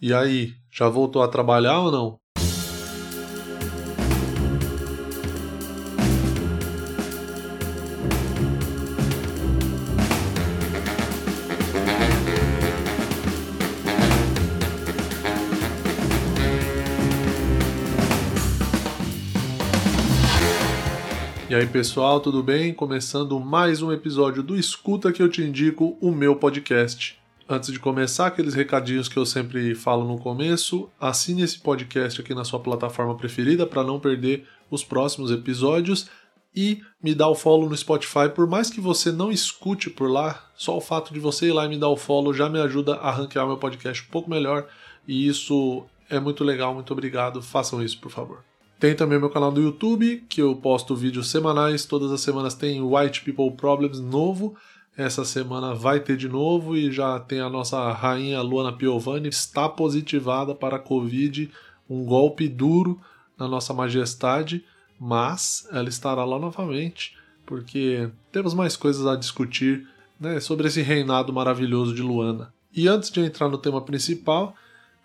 E aí, já voltou a trabalhar ou não? E aí pessoal, tudo bem? Começando mais um episódio do Escuta que eu te indico, o meu podcast. Antes de começar, aqueles recadinhos que eu sempre falo no começo, assine esse podcast aqui na sua plataforma preferida para não perder os próximos episódios e me dá o follow no Spotify. Por mais que você não escute por lá, só o fato de você ir lá e me dar o follow já me ajuda a ranquear meu podcast um pouco melhor e isso é muito legal. Muito obrigado. Façam isso, por favor. Tem também meu canal do YouTube, que eu posto vídeos semanais. Todas as semanas tem White People Problems novo. Essa semana vai ter de novo e já tem a nossa rainha Luana Piovani, está positivada para a Covid, um golpe duro na nossa majestade, mas ela estará lá novamente, porque temos mais coisas a discutir né, sobre esse reinado maravilhoso de Luana. E antes de entrar no tema principal,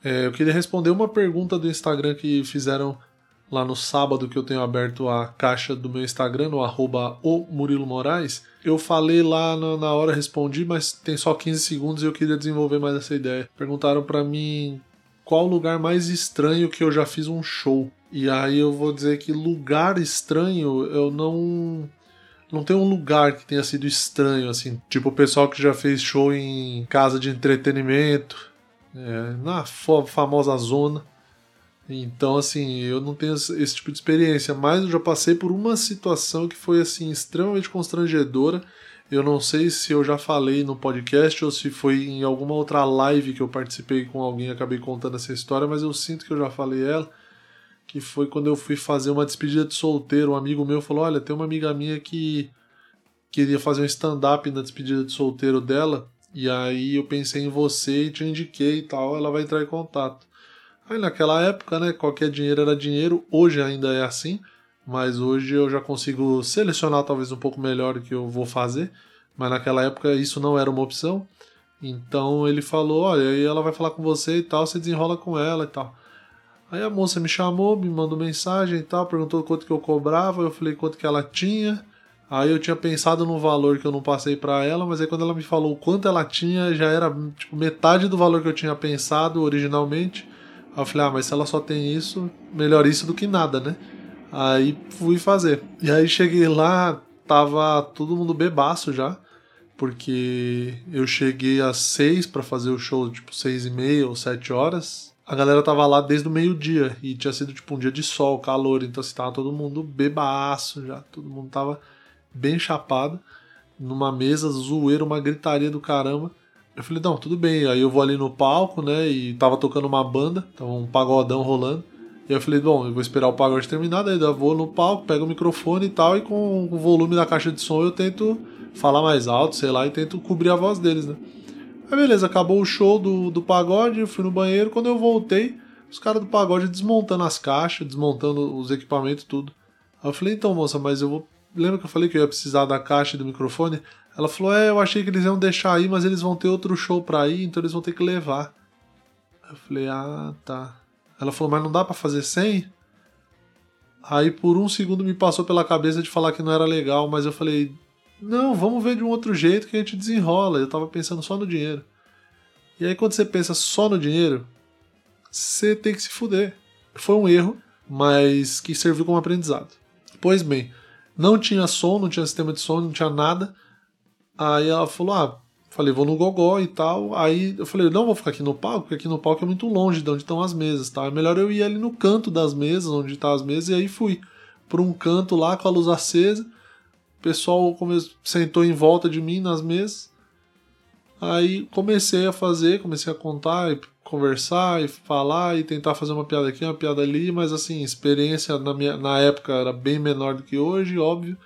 é, eu queria responder uma pergunta do Instagram que fizeram lá no sábado que eu tenho aberto a caixa do meu Instagram, no arroba o Murilo Moraes, eu falei lá na, hora, respondi, mas tem só 15 segundos e eu queria desenvolver mais essa ideia. Perguntaram para mim qual lugar mais estranho que eu já fiz um show. E aí eu vou dizer que lugar estranho eu não não tem um lugar que tenha sido estranho, assim. Tipo o pessoal que já fez show em casa de entretenimento, é, na famosa zona. Então, assim, eu não tenho esse tipo de experiência, mas eu já passei por uma situação que foi, assim, extremamente constrangedora. Eu não sei se eu já falei no podcast ou se foi em alguma outra live que eu participei com alguém e acabei contando essa história, mas eu sinto que eu já falei ela. Que foi quando eu fui fazer uma despedida de solteiro. Um amigo meu falou: Olha, tem uma amiga minha que queria fazer um stand-up na despedida de solteiro dela. E aí eu pensei em você e te indiquei e tal. Ela vai entrar em contato. Aí naquela época, né, qualquer dinheiro era dinheiro, hoje ainda é assim, mas hoje eu já consigo selecionar talvez um pouco melhor o que eu vou fazer, mas naquela época isso não era uma opção. Então ele falou: Olha, aí ela vai falar com você e tal, você desenrola com ela e tal. Aí a moça me chamou, me mandou mensagem e tal, perguntou quanto que eu cobrava, eu falei quanto que ela tinha. Aí eu tinha pensado no valor que eu não passei para ela, mas aí quando ela me falou quanto ela tinha, já era tipo metade do valor que eu tinha pensado originalmente. Aí eu falei, ah, mas se ela só tem isso, melhor isso do que nada, né? Aí fui fazer. E aí cheguei lá, tava todo mundo bebaço já, porque eu cheguei às seis para fazer o show, tipo seis e meia ou sete horas. A galera tava lá desde o meio-dia e tinha sido tipo um dia de sol, calor, então assim, tava todo mundo bebaço já, todo mundo tava bem chapado, numa mesa, zoeira, uma gritaria do caramba. Eu falei, não, tudo bem. Aí eu vou ali no palco, né? E tava tocando uma banda, tava um pagodão rolando. E eu falei, bom, eu vou esperar o pagode terminar, daí eu vou no palco, pego o microfone e tal, e com o volume da caixa de som eu tento falar mais alto, sei lá, e tento cobrir a voz deles, né? Aí beleza, acabou o show do, do pagode, eu fui no banheiro, quando eu voltei, os caras do pagode desmontando as caixas, desmontando os equipamentos, tudo. Aí eu falei, então, moça, mas eu vou. Lembra que eu falei que eu ia precisar da caixa e do microfone? Ela falou: É, eu achei que eles iam deixar aí, mas eles vão ter outro show pra ir, então eles vão ter que levar. Eu falei: Ah, tá. Ela falou: Mas não dá para fazer sem? Aí por um segundo me passou pela cabeça de falar que não era legal, mas eu falei: Não, vamos ver de um outro jeito que a gente desenrola. Eu tava pensando só no dinheiro. E aí quando você pensa só no dinheiro, você tem que se fuder. Foi um erro, mas que serviu como aprendizado. Pois bem, não tinha som, não tinha sistema de som, não tinha nada. Aí ela falou: Ah, falei, vou no gogó e tal. Aí eu falei: Não, vou ficar aqui no palco, porque aqui no palco é muito longe de onde estão as mesas, tá? É melhor eu ir ali no canto das mesas, onde estão tá as mesas, e aí fui para um canto lá com a luz acesa. O pessoal sentou em volta de mim nas mesas. Aí comecei a fazer, comecei a contar, e conversar e falar e tentar fazer uma piada aqui, uma piada ali, mas assim, experiência na, minha, na época era bem menor do que hoje, óbvio.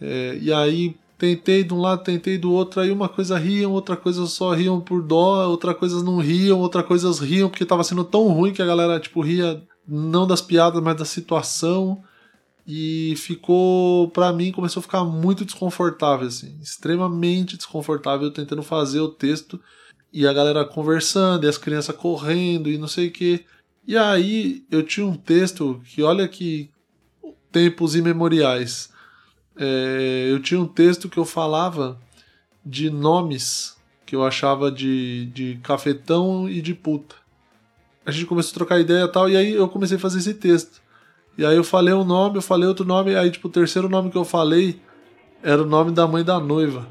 É, e aí Tentei de um lado, tentei do outro, aí uma coisa riam, outra coisa só riam por dó, outra coisa não riam, outra coisa riam porque tava sendo tão ruim que a galera, tipo, ria não das piadas, mas da situação. E ficou, para mim, começou a ficar muito desconfortável, assim, extremamente desconfortável tentando fazer o texto. e a galera conversando, e as crianças correndo e não sei o que. E aí eu tinha um texto que, olha que tempos imemoriais. É, eu tinha um texto que eu falava de nomes que eu achava de, de cafetão e de puta. A gente começou a trocar ideia e tal, e aí eu comecei a fazer esse texto. E aí eu falei um nome, eu falei outro nome, aí tipo, o terceiro nome que eu falei era o nome da mãe da noiva.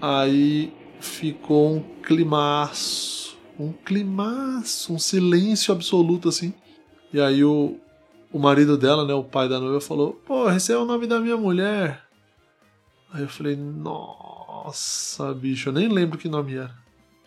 Aí ficou um climaço, um climaço, um silêncio absoluto assim. E aí o, o marido dela, né, o pai da noiva, falou: Pô, esse é o nome da minha mulher. Aí eu falei: Nossa, bicho, eu nem lembro que nome era.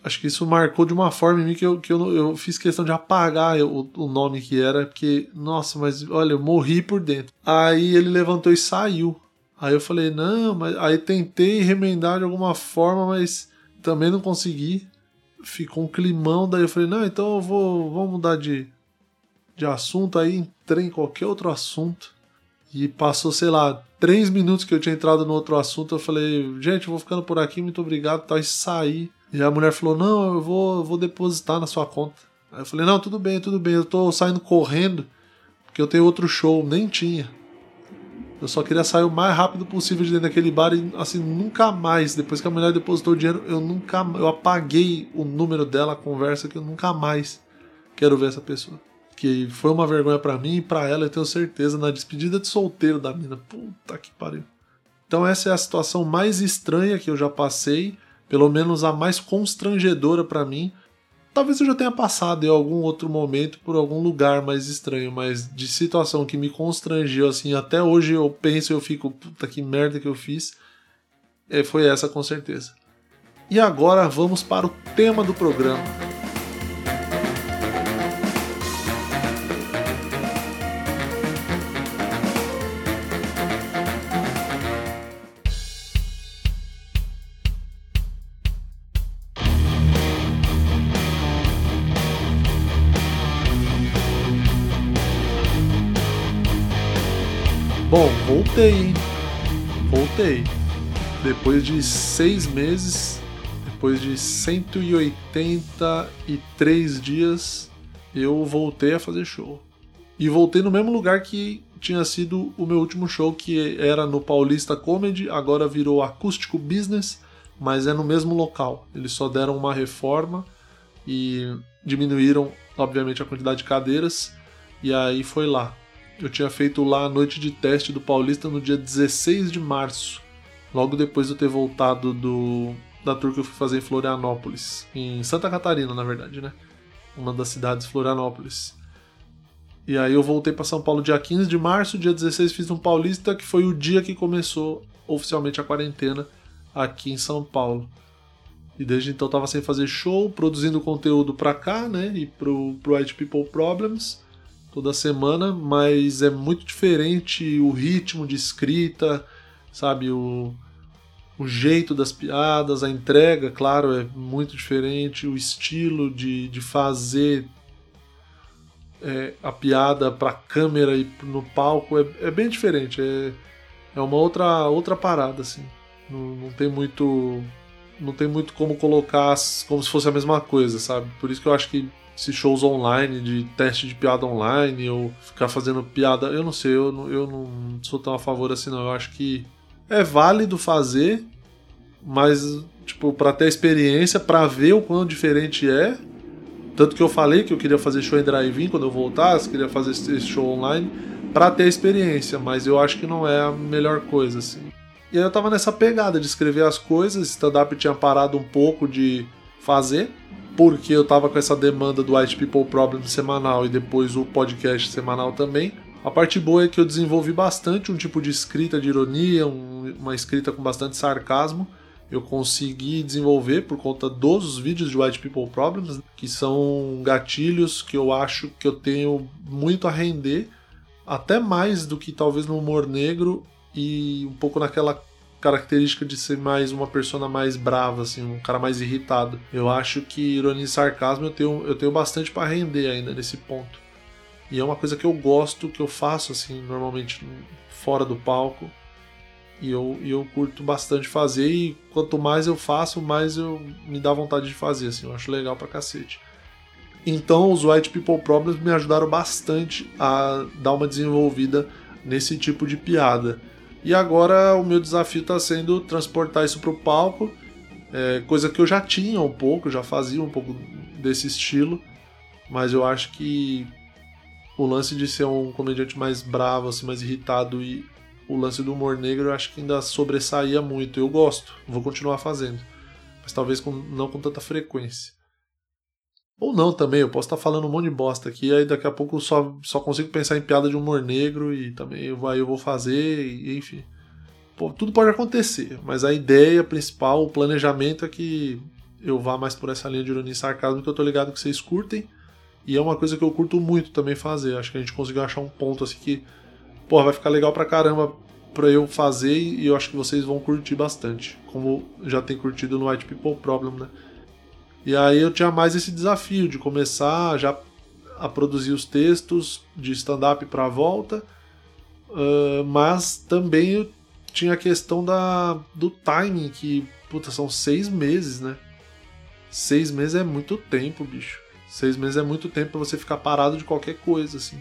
Acho que isso marcou de uma forma em mim que eu, que eu, eu fiz questão de apagar o, o nome que era, porque, nossa, mas olha, eu morri por dentro. Aí ele levantou e saiu. Aí eu falei, não, mas aí tentei remendar de alguma forma, mas também não consegui. Ficou um climão, daí eu falei, não, então eu vou, vou mudar de, de assunto. Aí entrei em qualquer outro assunto. E passou, sei lá, três minutos que eu tinha entrado no outro assunto. Eu falei, gente, eu vou ficando por aqui, muito obrigado. Tal, e saí. E a mulher falou, não, eu vou, vou depositar na sua conta. Aí eu falei, não, tudo bem, tudo bem. Eu tô saindo correndo, porque eu tenho outro show. Nem tinha. Eu só queria sair o mais rápido possível de dentro daquele bar e assim, nunca mais, depois que a mulher depositou o dinheiro, eu nunca eu apaguei o número dela, a conversa, que eu nunca mais quero ver essa pessoa. Que foi uma vergonha para mim e para ela, eu tenho certeza, na despedida de solteiro da mina. Puta que pariu. Então essa é a situação mais estranha que eu já passei, pelo menos a mais constrangedora para mim, Talvez eu já tenha passado em algum outro momento por algum lugar mais estranho, mas de situação que me constrangeu assim, até hoje eu penso e eu fico, puta que merda que eu fiz, é, foi essa com certeza. E agora vamos para o tema do programa. Voltei? Voltei. Depois de seis meses, depois de 183 dias, eu voltei a fazer show. E voltei no mesmo lugar que tinha sido o meu último show, que era no Paulista Comedy, agora virou Acústico Business, mas é no mesmo local. Eles só deram uma reforma e diminuíram, obviamente, a quantidade de cadeiras, e aí foi lá. Eu tinha feito lá a noite de teste do Paulista no dia 16 de março, logo depois de eu ter voltado do, da tour que eu fui fazer em Florianópolis, em Santa Catarina, na verdade, né? Uma das cidades, Florianópolis. E aí eu voltei para São Paulo dia 15 de março, dia 16 fiz um Paulista, que foi o dia que começou oficialmente a quarentena aqui em São Paulo. E desde então tava sem fazer show, produzindo conteúdo pra cá, né? E pro, pro White People Problems toda semana, mas é muito diferente o ritmo de escrita, sabe? O, o jeito das piadas, a entrega, claro, é muito diferente, o estilo de, de fazer é, a piada para câmera e no palco é, é bem diferente, é, é uma outra, outra parada, assim. Não, não tem muito. Não tem muito como colocar como se fosse a mesma coisa, sabe? Por isso que eu acho que esses shows online, de teste de piada online, ou ficar fazendo piada. Eu não sei, eu não, eu não sou tão a favor assim, não. Eu acho que é válido fazer, mas, tipo, para ter experiência, para ver o quão diferente é. Tanto que eu falei que eu queria fazer show em drive-in quando eu voltasse, queria fazer esse show online para ter experiência, mas eu acho que não é a melhor coisa, assim. E aí eu tava nessa pegada de escrever as coisas, stand-up tinha parado um pouco de fazer, porque eu tava com essa demanda do White People Problem semanal e depois o podcast semanal também. A parte boa é que eu desenvolvi bastante um tipo de escrita de ironia, um, uma escrita com bastante sarcasmo. Eu consegui desenvolver por conta dos vídeos de White People Problems, que são gatilhos que eu acho que eu tenho muito a render, até mais do que talvez no humor negro e um pouco naquela característica de ser mais uma persona mais brava, assim, um cara mais irritado. Eu acho que ironia e sarcasmo eu tenho, eu tenho bastante para render ainda nesse ponto. E é uma coisa que eu gosto, que eu faço assim, normalmente fora do palco. E eu, e eu curto bastante fazer, e quanto mais eu faço, mais eu me dá vontade de fazer, assim, eu acho legal pra cacete. Então os White People Problems me ajudaram bastante a dar uma desenvolvida nesse tipo de piada. E agora o meu desafio está sendo transportar isso para o palco, é, coisa que eu já tinha um pouco, já fazia um pouco desse estilo, mas eu acho que o lance de ser um comediante mais bravo, assim, mais irritado e o lance do humor negro eu acho que ainda sobressaía muito. Eu gosto, vou continuar fazendo, mas talvez com, não com tanta frequência. Ou não também, eu posso estar falando um monte de bosta aqui, aí daqui a pouco só, só consigo pensar em piada de humor negro e também eu, aí eu vou fazer, e, enfim. Pô, tudo pode acontecer, mas a ideia principal, o planejamento é que eu vá mais por essa linha de ironia e sarcasmo que eu tô ligado que vocês curtem. E é uma coisa que eu curto muito também fazer. Acho que a gente conseguiu achar um ponto assim que, pô, vai ficar legal pra caramba pra eu fazer e eu acho que vocês vão curtir bastante. Como já tem curtido no White People Problem, né? E aí eu tinha mais esse desafio de começar já a produzir os textos de stand-up para a volta, uh, mas também eu tinha a questão da, do timing, que puta, são seis meses, né? Seis meses é muito tempo, bicho. Seis meses é muito tempo para você ficar parado de qualquer coisa, assim.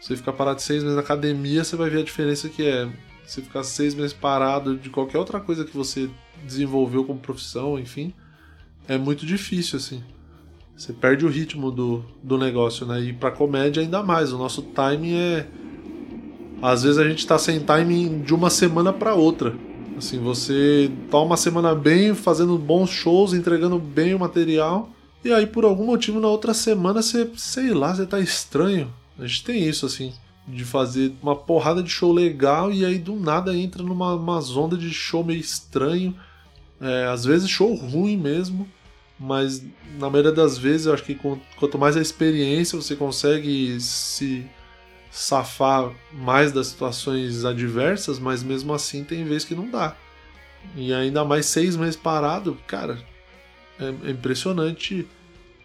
Você ficar parado seis meses na academia, você vai ver a diferença que é. Você ficar seis meses parado de qualquer outra coisa que você desenvolveu como profissão, enfim é muito difícil, assim. Você perde o ritmo do, do negócio, né? E pra comédia ainda mais. O nosso timing é. Às vezes a gente tá sem timing de uma semana para outra. Assim, você tá uma semana bem, fazendo bons shows, entregando bem o material. E aí, por algum motivo, na outra semana, você, sei lá, você tá estranho. A gente tem isso, assim, de fazer uma porrada de show legal e aí do nada entra numa uma onda de show meio estranho é, às vezes show ruim mesmo, mas na maioria das vezes eu acho que quanto mais a experiência você consegue se safar mais das situações adversas, mas mesmo assim tem vezes que não dá. E ainda mais seis meses parado, cara, é, é impressionante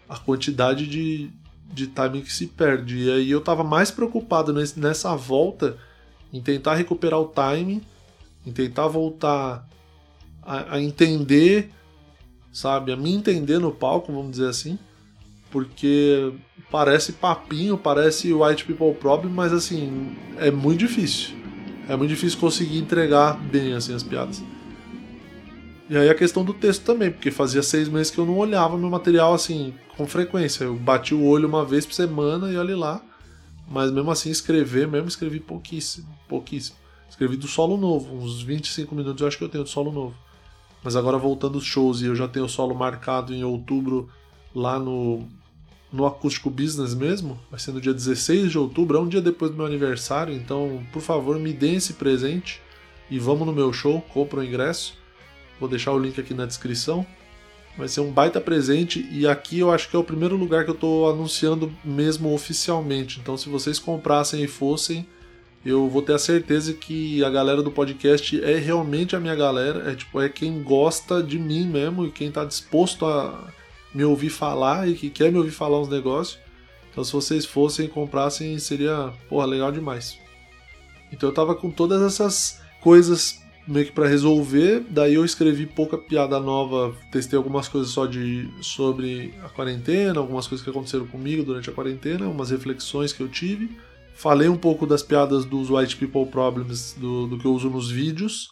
a quantidade de, de timing que se perde. E aí eu tava mais preocupado nesse, nessa volta em tentar recuperar o timing, em tentar voltar a, a entender, sabe? A me entender no palco, vamos dizer assim. Porque parece papinho, parece White People Problem, mas assim, é muito difícil. É muito difícil conseguir entregar bem assim as piadas. E aí a questão do texto também, porque fazia seis meses que eu não olhava meu material assim com frequência. Eu bati o olho uma vez por semana e olhe lá. Mas mesmo assim escrever, mesmo escrevi pouquíssimo, pouquíssimo. Escrevi do solo novo, uns 25 minutos eu acho que eu tenho do solo novo. Mas agora voltando aos shows, e eu já tenho o solo marcado em outubro lá no, no Acústico Business mesmo, vai ser no dia 16 de outubro, é um dia depois do meu aniversário, então por favor me deem esse presente e vamos no meu show, compra o ingresso. Vou deixar o link aqui na descrição. Vai ser um baita presente e aqui eu acho que é o primeiro lugar que eu estou anunciando mesmo oficialmente. Então se vocês comprassem e fossem, eu vou ter a certeza que a galera do podcast é realmente a minha galera, é tipo, é quem gosta de mim mesmo e quem tá disposto a me ouvir falar e que quer me ouvir falar uns negócios. Então se vocês fossem e comprassem, seria, porra, legal demais. Então eu tava com todas essas coisas meio que para resolver, daí eu escrevi pouca piada nova, testei algumas coisas só de sobre a quarentena, algumas coisas que aconteceram comigo durante a quarentena, umas reflexões que eu tive. Falei um pouco das piadas dos White People Problems do, do que eu uso nos vídeos.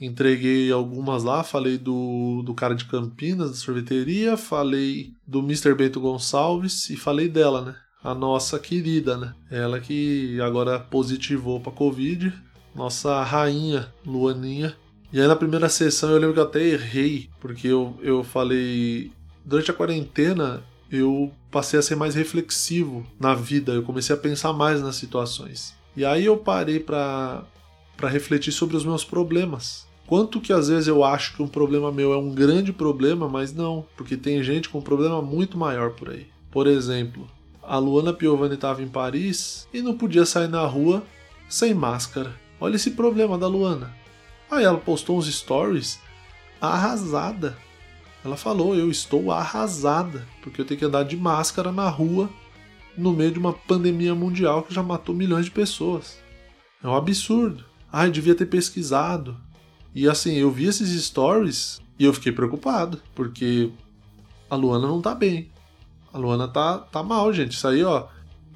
Entreguei algumas lá, falei do, do cara de Campinas, da sorveteria, falei do Mr. Bento Gonçalves e falei dela, né? A nossa querida, né? Ela que agora positivou pra Covid, nossa rainha Luaninha. E aí na primeira sessão eu lembro que eu até errei, porque eu, eu falei. Durante a quarentena eu passei a ser mais reflexivo na vida, eu comecei a pensar mais nas situações. E aí eu parei para para refletir sobre os meus problemas. Quanto que às vezes eu acho que um problema meu é um grande problema, mas não, porque tem gente com um problema muito maior por aí. Por exemplo, a Luana Piovani estava em Paris e não podia sair na rua sem máscara. Olha esse problema da Luana. Aí ela postou uns stories arrasada, ela falou: Eu estou arrasada, porque eu tenho que andar de máscara na rua no meio de uma pandemia mundial que já matou milhões de pessoas. É um absurdo. Ai, devia ter pesquisado. E assim, eu vi esses stories e eu fiquei preocupado, porque a Luana não tá bem. A Luana tá, tá mal, gente. Isso aí, ó.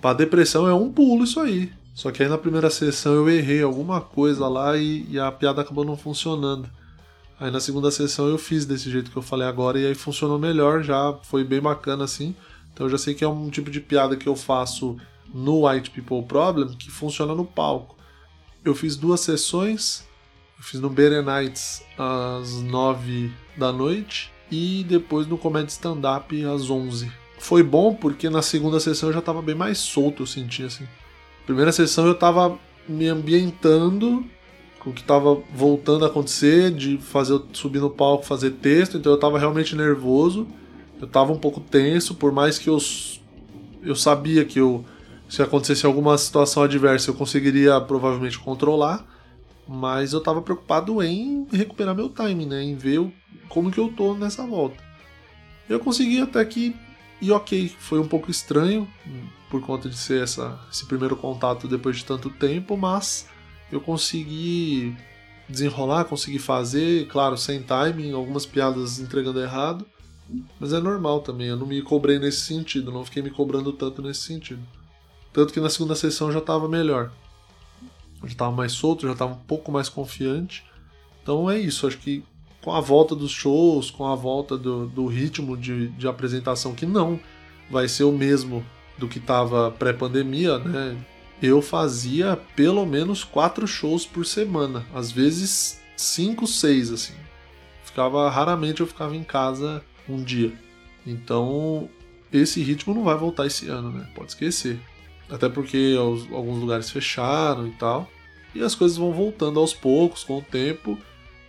Pra depressão é um pulo isso aí. Só que aí na primeira sessão eu errei alguma coisa lá e, e, a piada acabou não funcionando. Aí na segunda sessão eu fiz desse jeito que eu falei agora e aí funcionou melhor, já foi bem bacana assim. Então eu já sei que é um tipo de piada que eu faço no White People Problem que funciona no palco. Eu fiz duas sessões, eu fiz no Nights às 9 da noite e depois no Comedy Stand Up às 11. Foi bom porque na segunda sessão eu já estava bem mais solto, eu senti assim. Primeira sessão eu estava me ambientando o que estava voltando a acontecer, de fazer subir no palco, fazer texto, então eu estava realmente nervoso. Eu estava um pouco tenso, por mais que eu eu sabia que eu se acontecesse alguma situação adversa eu conseguiria provavelmente controlar, mas eu estava preocupado em recuperar meu time, né, em ver como que eu tô nessa volta. Eu consegui até que e ok, foi um pouco estranho por conta de ser essa, esse primeiro contato depois de tanto tempo, mas eu consegui desenrolar, consegui fazer, claro, sem timing, algumas piadas entregando errado, mas é normal também, eu não me cobrei nesse sentido, não fiquei me cobrando tanto nesse sentido. Tanto que na segunda sessão já estava melhor. já estava mais solto, já estava um pouco mais confiante. Então é isso, acho que com a volta dos shows, com a volta do, do ritmo de, de apresentação, que não vai ser o mesmo do que estava pré-pandemia, né? Eu fazia pelo menos quatro shows por semana, às vezes cinco, seis, assim. Ficava raramente eu ficava em casa um dia. Então esse ritmo não vai voltar esse ano, né? Pode esquecer. Até porque alguns lugares fecharam e tal. E as coisas vão voltando aos poucos, com o tempo.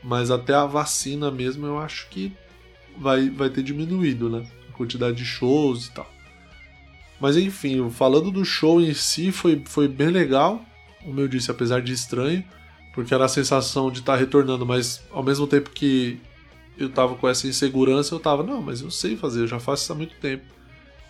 Mas até a vacina mesmo eu acho que vai, vai ter diminuído, né? A quantidade de shows e tal. Mas enfim, falando do show em si, foi, foi bem legal. Como eu disse, apesar de estranho, porque era a sensação de estar tá retornando, mas ao mesmo tempo que eu tava com essa insegurança, eu tava, não, mas eu sei fazer, eu já faço isso há muito tempo.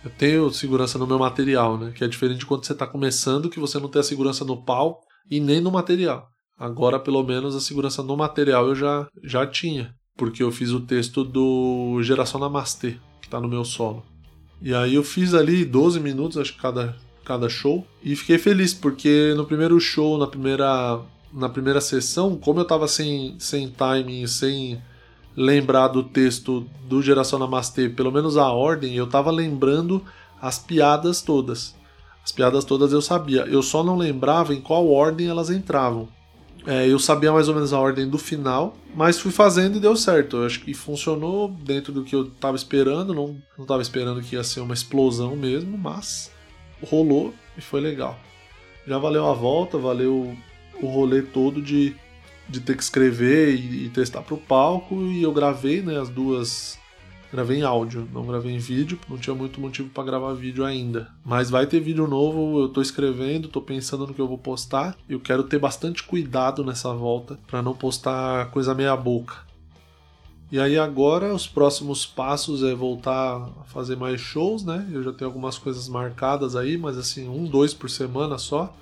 Eu tenho segurança no meu material, né? Que é diferente de quando você está começando, que você não tem a segurança no palco e nem no material. Agora, pelo menos, a segurança no material eu já, já tinha, porque eu fiz o texto do Geração Namastê, que está no meu solo. E aí eu fiz ali 12 minutos, acho que cada, cada show, e fiquei feliz, porque no primeiro show, na primeira, na primeira sessão, como eu estava sem, sem timing, sem lembrar do texto do Geração Namastê, pelo menos a ordem, eu tava lembrando as piadas todas. As piadas todas eu sabia, eu só não lembrava em qual ordem elas entravam. É, eu sabia mais ou menos a ordem do final, mas fui fazendo e deu certo. Eu acho que funcionou dentro do que eu tava esperando. Não, não tava esperando que ia ser uma explosão mesmo, mas rolou e foi legal. Já valeu a volta, valeu o rolê todo de de ter que escrever e, e testar para o palco e eu gravei né, as duas gravei em áudio, não gravei em vídeo, não tinha muito motivo para gravar vídeo ainda. Mas vai ter vídeo novo, eu tô escrevendo, tô pensando no que eu vou postar. Eu quero ter bastante cuidado nessa volta para não postar coisa meia boca. E aí agora os próximos passos é voltar a fazer mais shows, né? Eu já tenho algumas coisas marcadas aí, mas assim, um, dois por semana só.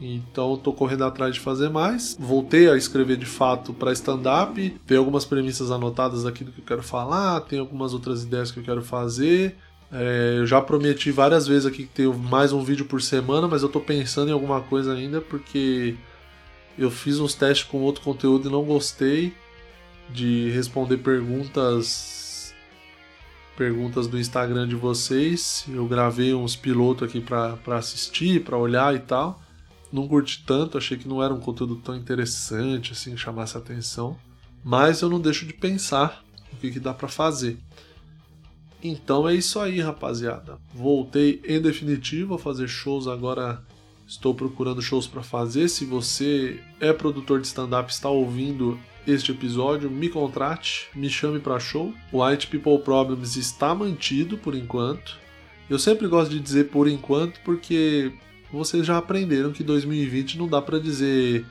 Então estou correndo atrás de fazer mais. Voltei a escrever de fato para stand-up. Tem algumas premissas anotadas aqui do que eu quero falar, tem algumas outras ideias que eu quero fazer. É, eu já prometi várias vezes aqui que tenho mais um vídeo por semana, mas eu estou pensando em alguma coisa ainda porque eu fiz uns testes com outro conteúdo e não gostei de responder perguntas perguntas do Instagram de vocês. Eu gravei uns pilotos aqui para assistir, para olhar e tal não curti tanto, achei que não era um conteúdo tão interessante assim, chamasse atenção. Mas eu não deixo de pensar o que, que dá para fazer. Então é isso aí, rapaziada. Voltei em definitivo a fazer shows agora. Estou procurando shows para fazer. Se você é produtor de stand-up, está ouvindo este episódio, me contrate, me chame para show. O White People Problems está mantido por enquanto. Eu sempre gosto de dizer por enquanto porque vocês já aprenderam que 2020 não dá para dizer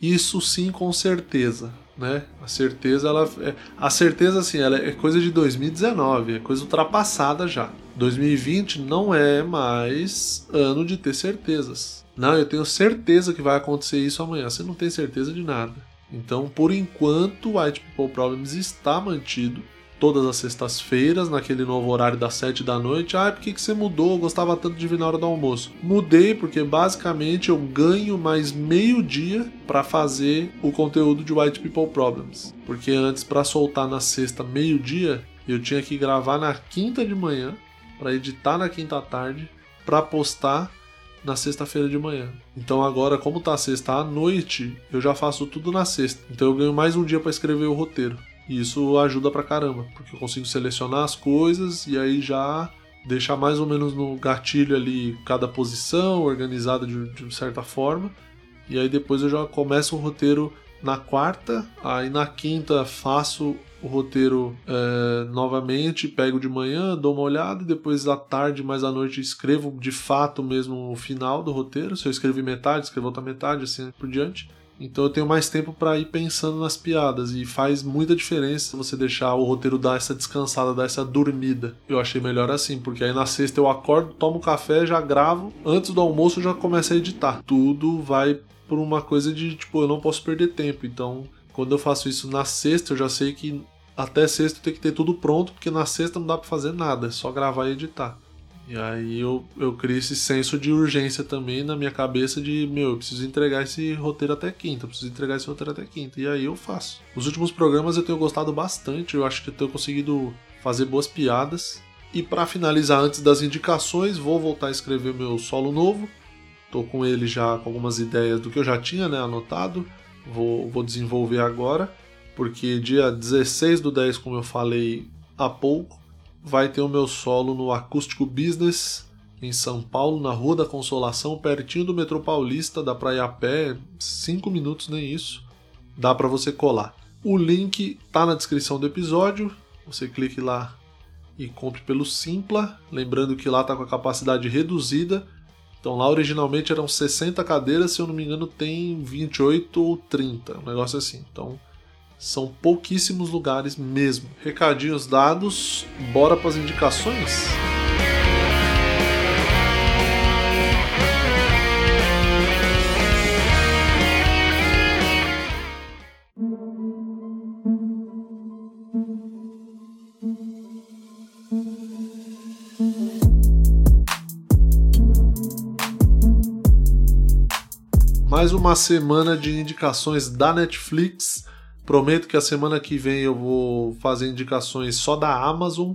Isso sim, com certeza. Né? A certeza, ela é, a certeza assim, ela é coisa de 2019, é coisa ultrapassada já. 2020 não é mais ano de ter certezas. Não, eu tenho certeza que vai acontecer isso amanhã. Você não tem certeza de nada. Então, por enquanto, o White People Problems está mantido todas as sextas-feiras, naquele novo horário das 7 da noite. Ah, por que, que você mudou? Eu gostava tanto de vir na hora do almoço. Mudei porque basicamente eu ganho mais meio dia para fazer o conteúdo de White People Problems. Porque antes, para soltar na sexta, meio-dia, eu tinha que gravar na quinta de manhã, para editar na quinta tarde, para postar na sexta-feira de manhã. Então agora, como tá sexta à noite, eu já faço tudo na sexta. Então eu ganho mais um dia para escrever o roteiro. E isso ajuda pra caramba, porque eu consigo selecionar as coisas e aí já deixar mais ou menos no gatilho ali cada posição, organizada de, de certa forma. E aí depois eu já começo o roteiro na quarta, aí na quinta faço o roteiro é, novamente, pego de manhã, dou uma olhada, e depois à tarde, mais à noite, escrevo de fato mesmo o final do roteiro. Se eu escrevi metade, escrevo outra metade, assim por diante. Então eu tenho mais tempo para ir pensando nas piadas e faz muita diferença você deixar o roteiro dar essa descansada, dar essa dormida. Eu achei melhor assim, porque aí na sexta eu acordo, tomo café, já gravo, antes do almoço eu já começo a editar. Tudo vai por uma coisa de tipo, eu não posso perder tempo. Então, quando eu faço isso na sexta, eu já sei que até sexta tem que ter tudo pronto, porque na sexta não dá para fazer nada, é só gravar e editar. E aí eu, eu criei esse senso de urgência também na minha cabeça de, meu, eu preciso entregar esse roteiro até quinta, eu preciso entregar esse roteiro até quinta. E aí eu faço. Os últimos programas eu tenho gostado bastante, eu acho que eu tenho conseguido fazer boas piadas. E para finalizar, antes das indicações, vou voltar a escrever meu solo novo. Tô com ele já com algumas ideias do que eu já tinha né, anotado. Vou, vou desenvolver agora, porque dia 16 do 10, como eu falei há pouco, vai ter o meu solo no Acústico Business, em São Paulo, na Rua da Consolação, pertinho do metrô paulista, dá pra ir a pé, 5 minutos nem isso, dá para você colar. O link tá na descrição do episódio, você clique lá e compre pelo Simpla, lembrando que lá tá com a capacidade reduzida, então lá originalmente eram 60 cadeiras, se eu não me engano tem 28 ou 30, um negócio assim, então são pouquíssimos lugares mesmo. Recadinhos dados, bora para as indicações? mais uma semana de indicações da Netflix. Prometo que a semana que vem eu vou fazer indicações só da Amazon,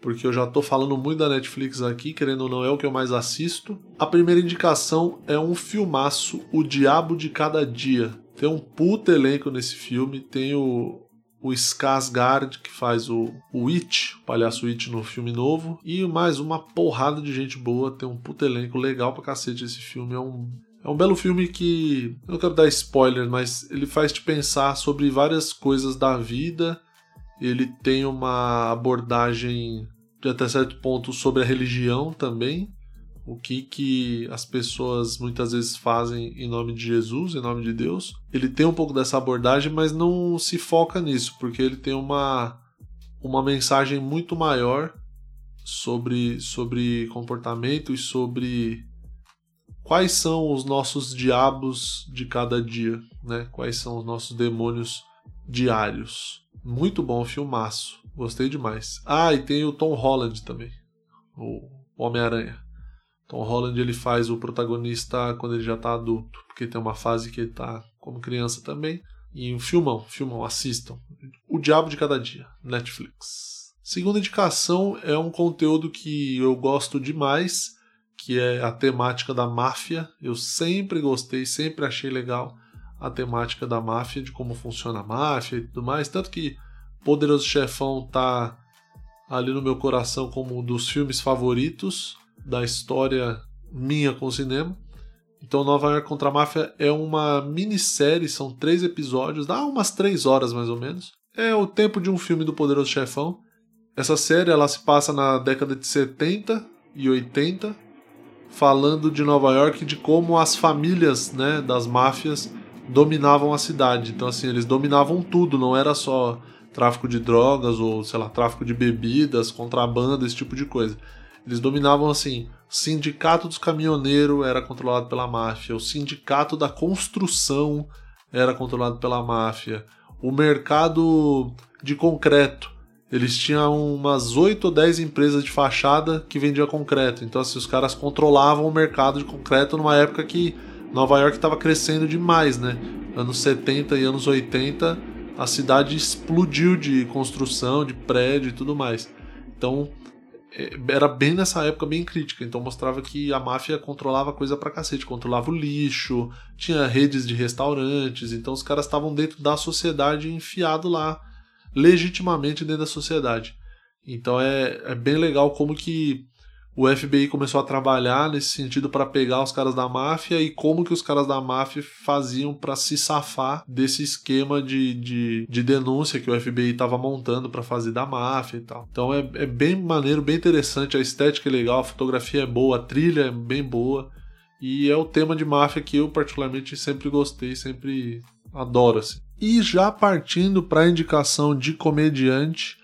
porque eu já tô falando muito da Netflix aqui, querendo ou não é o que eu mais assisto. A primeira indicação é um filmaço, O Diabo de Cada Dia. Tem um puta elenco nesse filme, tem o, o Skarsgård, que faz o, o It, o palhaço It no filme novo, e mais uma porrada de gente boa, tem um puta elenco legal pra cacete esse filme, é um é um belo filme que. Eu não quero dar spoiler, mas ele faz te pensar sobre várias coisas da vida. Ele tem uma abordagem de até certo ponto sobre a religião também. O que, que as pessoas muitas vezes fazem em nome de Jesus, em nome de Deus. Ele tem um pouco dessa abordagem, mas não se foca nisso, porque ele tem uma, uma mensagem muito maior sobre, sobre comportamento e sobre quais são os nossos diabos de cada dia, né? Quais são os nossos demônios diários. Muito bom, filmaço. Gostei demais. Ah, e tem o Tom Holland também, o Homem-Aranha. Tom Holland ele faz o protagonista quando ele já tá adulto, porque tem uma fase que ele tá como criança também. E um filmão, filmão, assistam. O Diabo de Cada Dia, Netflix. Segunda indicação é um conteúdo que eu gosto demais que é a temática da máfia. Eu sempre gostei, sempre achei legal a temática da máfia, de como funciona a máfia e tudo mais. Tanto que Poderoso Chefão tá ali no meu coração como um dos filmes favoritos da história minha com o cinema. Então, Nova York contra a Máfia é uma minissérie, são três episódios, dá umas três horas mais ou menos. É o tempo de um filme do Poderoso Chefão. Essa série ela se passa na década de 70 e 80 falando de Nova York, de como as famílias né, das máfias dominavam a cidade. Então, assim, eles dominavam tudo, não era só tráfico de drogas ou, sei lá, tráfico de bebidas, contrabando, esse tipo de coisa. Eles dominavam, assim, o sindicato dos caminhoneiros era controlado pela máfia, o sindicato da construção era controlado pela máfia, o mercado de concreto. Eles tinham umas 8 ou 10 empresas de fachada que vendiam concreto. Então, assim, os caras controlavam o mercado de concreto numa época que Nova York estava crescendo demais, né? Anos 70 e anos 80, a cidade explodiu de construção, de prédio e tudo mais. Então, é, era bem nessa época bem crítica, então mostrava que a máfia controlava coisa pra cacete, controlava o lixo, tinha redes de restaurantes, então os caras estavam dentro da sociedade enfiado lá, legitimamente dentro da sociedade. Então é, é bem legal como que o FBI começou a trabalhar nesse sentido para pegar os caras da máfia e como que os caras da máfia faziam para se safar desse esquema de, de, de denúncia que o FBI estava montando para fazer da máfia e tal. Então é, é bem maneiro, bem interessante, a estética é legal, a fotografia é boa, a trilha é bem boa e é o tema de máfia que eu particularmente sempre gostei, sempre adoro assim. E já partindo para a indicação de comediante,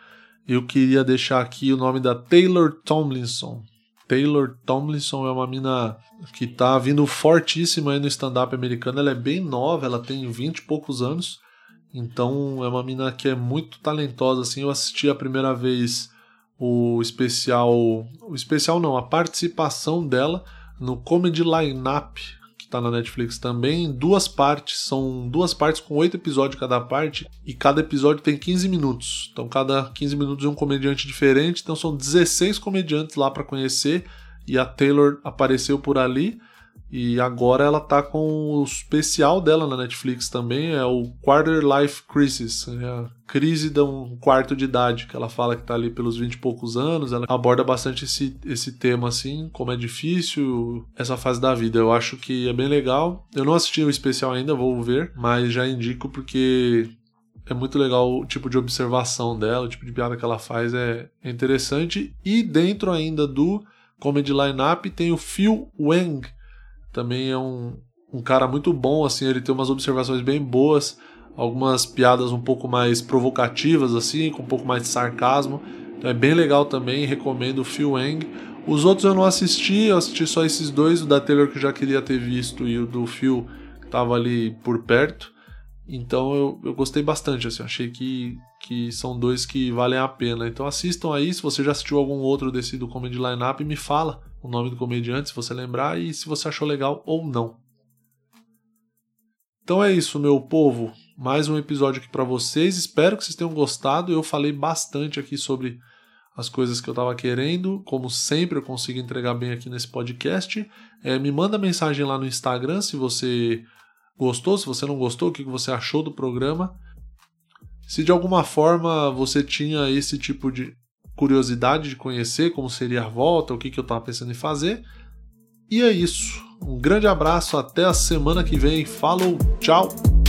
eu queria deixar aqui o nome da Taylor Tomlinson. Taylor Tomlinson é uma mina que tá vindo fortíssima aí no stand-up americano. Ela é bem nova, ela tem 20 e poucos anos. Então é uma mina que é muito talentosa. Assim, eu assisti a primeira vez o especial. O especial não, a participação dela no Comedy Lineup, tá na Netflix também, em duas partes. São duas partes com oito episódios cada parte, e cada episódio tem 15 minutos. Então, cada 15 minutos é um comediante diferente. Então, são 16 comediantes lá para conhecer, e a Taylor apareceu por ali. E agora ela tá com o especial dela na Netflix também, é o Quarter Life Crisis, é a crise de um quarto de idade, que ela fala que tá ali pelos 20 e poucos anos, ela aborda bastante esse, esse tema assim, como é difícil essa fase da vida. Eu acho que é bem legal. Eu não assisti o especial ainda, vou ver, mas já indico porque é muito legal o tipo de observação dela, o tipo de piada que ela faz é, é interessante. E dentro ainda do Comedy Lineup tem o Phil Wang, também é um, um cara muito bom, assim, ele tem umas observações bem boas, algumas piadas um pouco mais provocativas, assim, com um pouco mais de sarcasmo. Então é bem legal também, recomendo o Phil Wang. Os outros eu não assisti, eu assisti só esses dois, o da Taylor que eu já queria ter visto e o do Phil que estava ali por perto. Então eu, eu gostei bastante, assim, achei que, que são dois que valem a pena. Então assistam aí, se você já assistiu algum outro desse do Comedy Lineup, me fala o nome do comediante, se você lembrar, e se você achou legal ou não. Então é isso, meu povo. Mais um episódio aqui para vocês. Espero que vocês tenham gostado. Eu falei bastante aqui sobre as coisas que eu estava querendo. Como sempre, eu consigo entregar bem aqui nesse podcast. É, me manda mensagem lá no Instagram se você gostou, se você não gostou, o que você achou do programa. Se de alguma forma você tinha esse tipo de curiosidade de conhecer como seria a volta, o que, que eu estava pensando em fazer. E é isso. Um grande abraço, até a semana que vem. Falou, tchau!